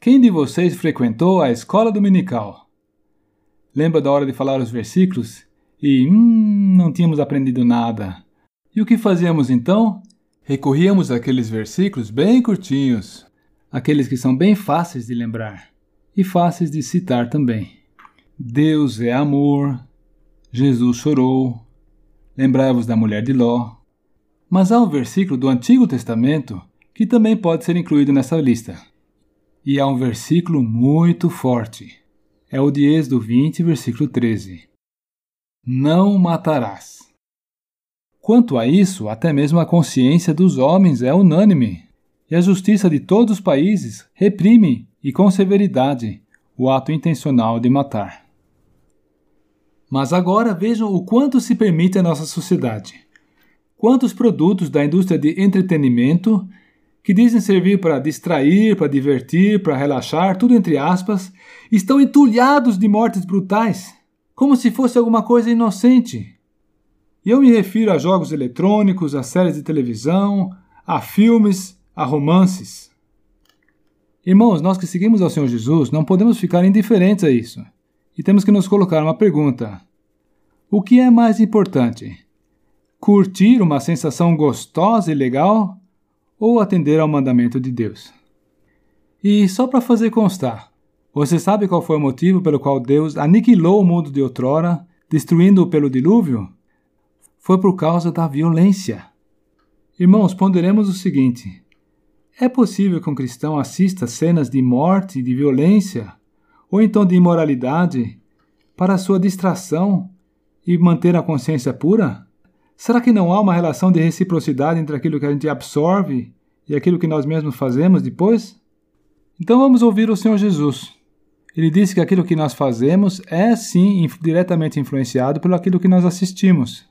Quem de vocês frequentou a escola dominical? Lembra da hora de falar os versículos? E, hum, não tínhamos aprendido nada. E o que fazíamos então? Recorríamos àqueles versículos bem curtinhos, aqueles que são bem fáceis de lembrar e fáceis de citar também. Deus é amor, Jesus chorou, lembrai-vos da mulher de Ló. Mas há um versículo do Antigo Testamento que também pode ser incluído nessa lista. E há um versículo muito forte. É o de Êxodo 20, versículo 13. Não matarás. Quanto a isso, até mesmo a consciência dos homens é unânime, e a justiça de todos os países reprime, e com severidade, o ato intencional de matar. Mas agora vejam o quanto se permite a nossa sociedade. Quantos produtos da indústria de entretenimento, que dizem servir para distrair, para divertir, para relaxar, tudo entre aspas, estão entulhados de mortes brutais, como se fosse alguma coisa inocente. E eu me refiro a jogos eletrônicos, a séries de televisão, a filmes, a romances. Irmãos, nós que seguimos ao Senhor Jesus não podemos ficar indiferentes a isso. E temos que nos colocar uma pergunta: o que é mais importante? Curtir uma sensação gostosa e legal ou atender ao mandamento de Deus? E só para fazer constar, você sabe qual foi o motivo pelo qual Deus aniquilou o mundo de outrora, destruindo-o pelo dilúvio? Foi por causa da violência. Irmãos, ponderemos o seguinte: é possível que um cristão assista cenas de morte de violência ou então de imoralidade, para sua distração e manter a consciência pura? Será que não há uma relação de reciprocidade entre aquilo que a gente absorve e aquilo que nós mesmos fazemos depois? Então vamos ouvir o Senhor Jesus. Ele disse que aquilo que nós fazemos é sim diretamente influenciado pelo aquilo que nós assistimos.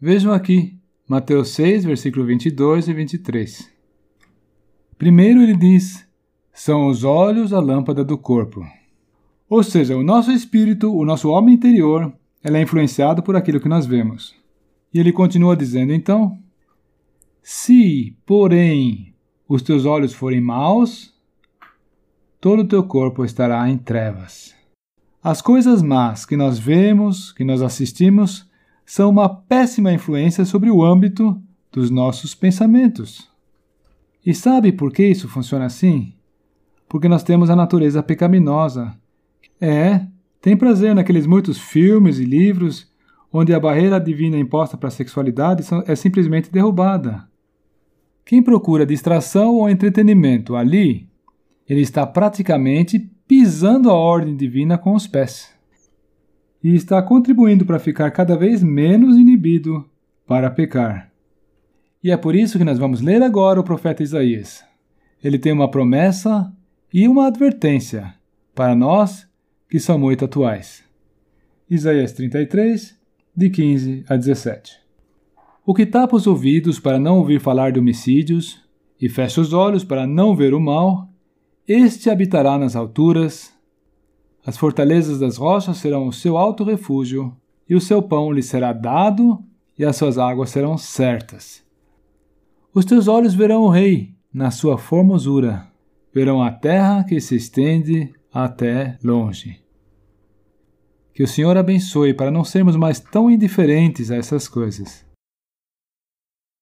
Vejam aqui, Mateus 6, versículo 22 e 23. Primeiro ele diz: são os olhos a lâmpada do corpo. Ou seja, o nosso espírito, o nosso homem interior, ela é influenciado por aquilo que nós vemos. E ele continua dizendo então: Se, porém, os teus olhos forem maus, todo o teu corpo estará em trevas. As coisas más que nós vemos, que nós assistimos, são uma péssima influência sobre o âmbito dos nossos pensamentos. E sabe por que isso funciona assim? porque nós temos a natureza pecaminosa. É, tem prazer naqueles muitos filmes e livros onde a barreira divina imposta para a sexualidade é simplesmente derrubada. Quem procura distração ou entretenimento ali, ele está praticamente pisando a ordem divina com os pés. E está contribuindo para ficar cada vez menos inibido para pecar. E é por isso que nós vamos ler agora o profeta Isaías. Ele tem uma promessa e uma advertência para nós que são muito atuais. Isaías 33, de 15 a 17. O que tapa os ouvidos para não ouvir falar de homicídios e fecha os olhos para não ver o mal, este habitará nas alturas. As fortalezas das rochas serão o seu alto refúgio, e o seu pão lhe será dado, e as suas águas serão certas. Os teus olhos verão o Rei na sua formosura verão a terra que se estende até longe. Que o Senhor abençoe para não sermos mais tão indiferentes a essas coisas.